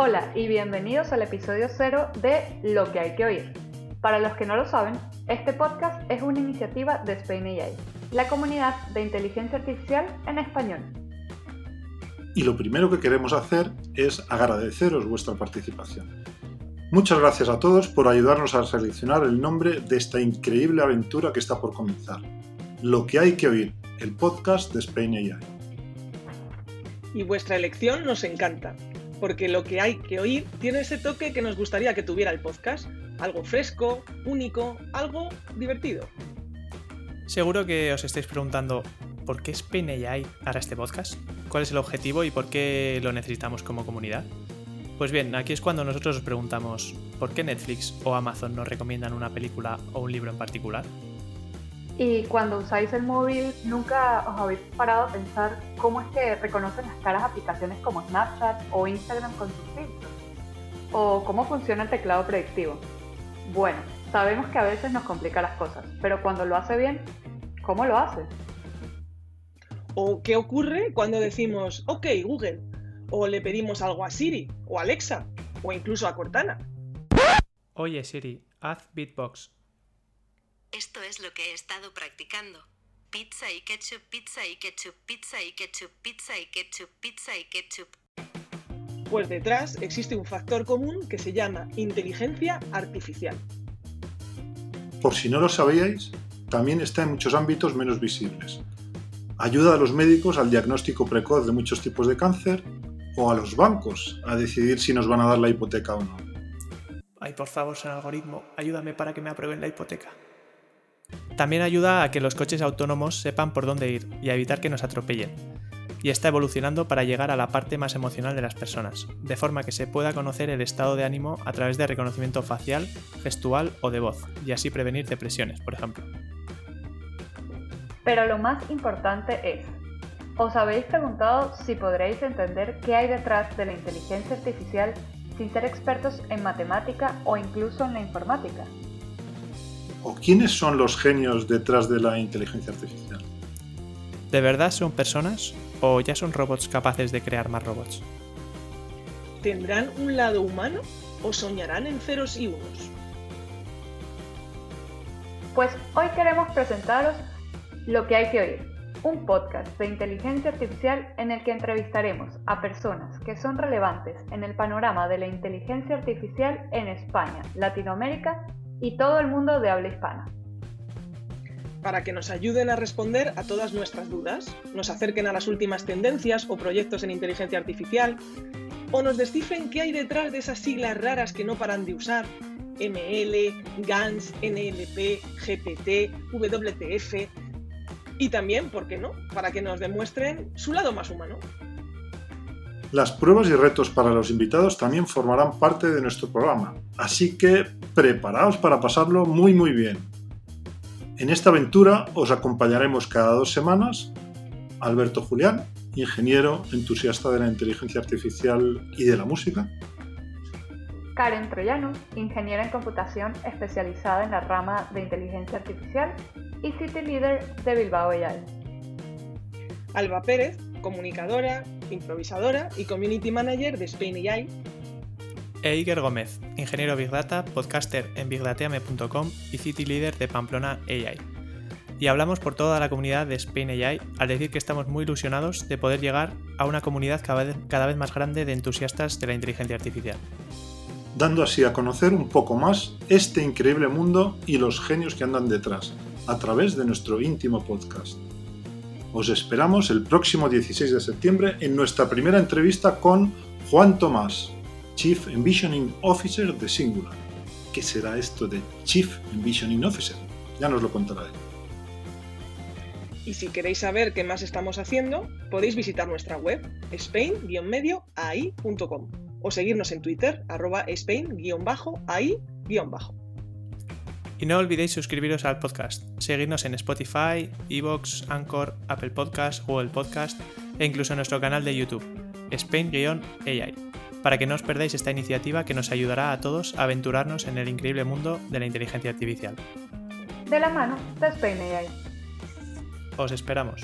Hola y bienvenidos al episodio cero de Lo que hay que oír. Para los que no lo saben, este podcast es una iniciativa de Spain AI, la comunidad de inteligencia artificial en español. Y lo primero que queremos hacer es agradeceros vuestra participación. Muchas gracias a todos por ayudarnos a seleccionar el nombre de esta increíble aventura que está por comenzar. Lo que hay que oír, el podcast de Spain AI. Y vuestra elección nos encanta porque lo que hay que oír tiene ese toque que nos gustaría que tuviera el podcast. Algo fresco, único, algo divertido. Seguro que os estáis preguntando, ¿por qué SpainAI hará este podcast? ¿Cuál es el objetivo y por qué lo necesitamos como comunidad? Pues bien, aquí es cuando nosotros os preguntamos, ¿por qué Netflix o Amazon nos recomiendan una película o un libro en particular? Y cuando usáis el móvil, ¿nunca os habéis parado a pensar cómo es que reconocen las caras aplicaciones como Snapchat o Instagram con sus filtros? ¿O cómo funciona el teclado predictivo? Bueno, sabemos que a veces nos complica las cosas, pero cuando lo hace bien, ¿cómo lo hace? ¿O qué ocurre cuando decimos, ok, Google? ¿O le pedimos algo a Siri, o Alexa, o incluso a Cortana? Oye Siri, haz beatbox esto es lo que he estado practicando. Pizza y ketchup, pizza y ketchup, pizza y ketchup, pizza y ketchup, pizza y ketchup. Pues detrás existe un factor común que se llama inteligencia artificial. Por si no lo sabíais, también está en muchos ámbitos menos visibles. Ayuda a los médicos al diagnóstico precoz de muchos tipos de cáncer o a los bancos a decidir si nos van a dar la hipoteca o no. Ay, por favor, señor algoritmo, ayúdame para que me aprueben la hipoteca. También ayuda a que los coches autónomos sepan por dónde ir y a evitar que nos atropellen. Y está evolucionando para llegar a la parte más emocional de las personas, de forma que se pueda conocer el estado de ánimo a través de reconocimiento facial, gestual o de voz, y así prevenir depresiones, por ejemplo. Pero lo más importante es, ¿os habéis preguntado si podréis entender qué hay detrás de la inteligencia artificial sin ser expertos en matemática o incluso en la informática? O quiénes son los genios detrás de la inteligencia artificial? ¿De verdad son personas o ya son robots capaces de crear más robots? ¿Tendrán un lado humano o soñarán en ceros y unos? Pues hoy queremos presentaros Lo que hay que oír, un podcast de inteligencia artificial en el que entrevistaremos a personas que son relevantes en el panorama de la inteligencia artificial en España, Latinoamérica y todo el mundo de habla hispana. Para que nos ayuden a responder a todas nuestras dudas, nos acerquen a las últimas tendencias o proyectos en inteligencia artificial, o nos descifren qué hay detrás de esas siglas raras que no paran de usar, ML, GANS, NLP, GPT, WTF, y también, ¿por qué no?, para que nos demuestren su lado más humano. Las pruebas y retos para los invitados también formarán parte de nuestro programa, así que preparaos para pasarlo muy muy bien. En esta aventura os acompañaremos cada dos semanas Alberto Julián, ingeniero entusiasta de la inteligencia artificial y de la música. Karen Troyano, ingeniera en computación especializada en la rama de inteligencia artificial y City Leader de Bilbao AI. Alba Pérez, comunicadora, improvisadora y community manager de Spain AI. E Iker Gómez, ingeniero Big Data, podcaster en bigdateame.com y city leader de Pamplona AI. Y hablamos por toda la comunidad de Spain AI al decir que estamos muy ilusionados de poder llegar a una comunidad cada vez, cada vez más grande de entusiastas de la inteligencia artificial. Dando así a conocer un poco más este increíble mundo y los genios que andan detrás, a través de nuestro íntimo podcast. Os esperamos el próximo 16 de septiembre en nuestra primera entrevista con Juan Tomás, Chief Envisioning Officer de Singular. ¿Qué será esto de Chief Envisioning Officer? Ya nos lo contará él. Y si queréis saber qué más estamos haciendo, podéis visitar nuestra web spain-ai.com o seguirnos en Twitter arroba spain-ai-. Y no olvidéis suscribiros al podcast, seguirnos en Spotify, Evox, Anchor, Apple Podcast, Google Podcast e incluso en nuestro canal de YouTube, Spain-AI, para que no os perdáis esta iniciativa que nos ayudará a todos a aventurarnos en el increíble mundo de la inteligencia artificial. De la mano de Spain AI. Os esperamos.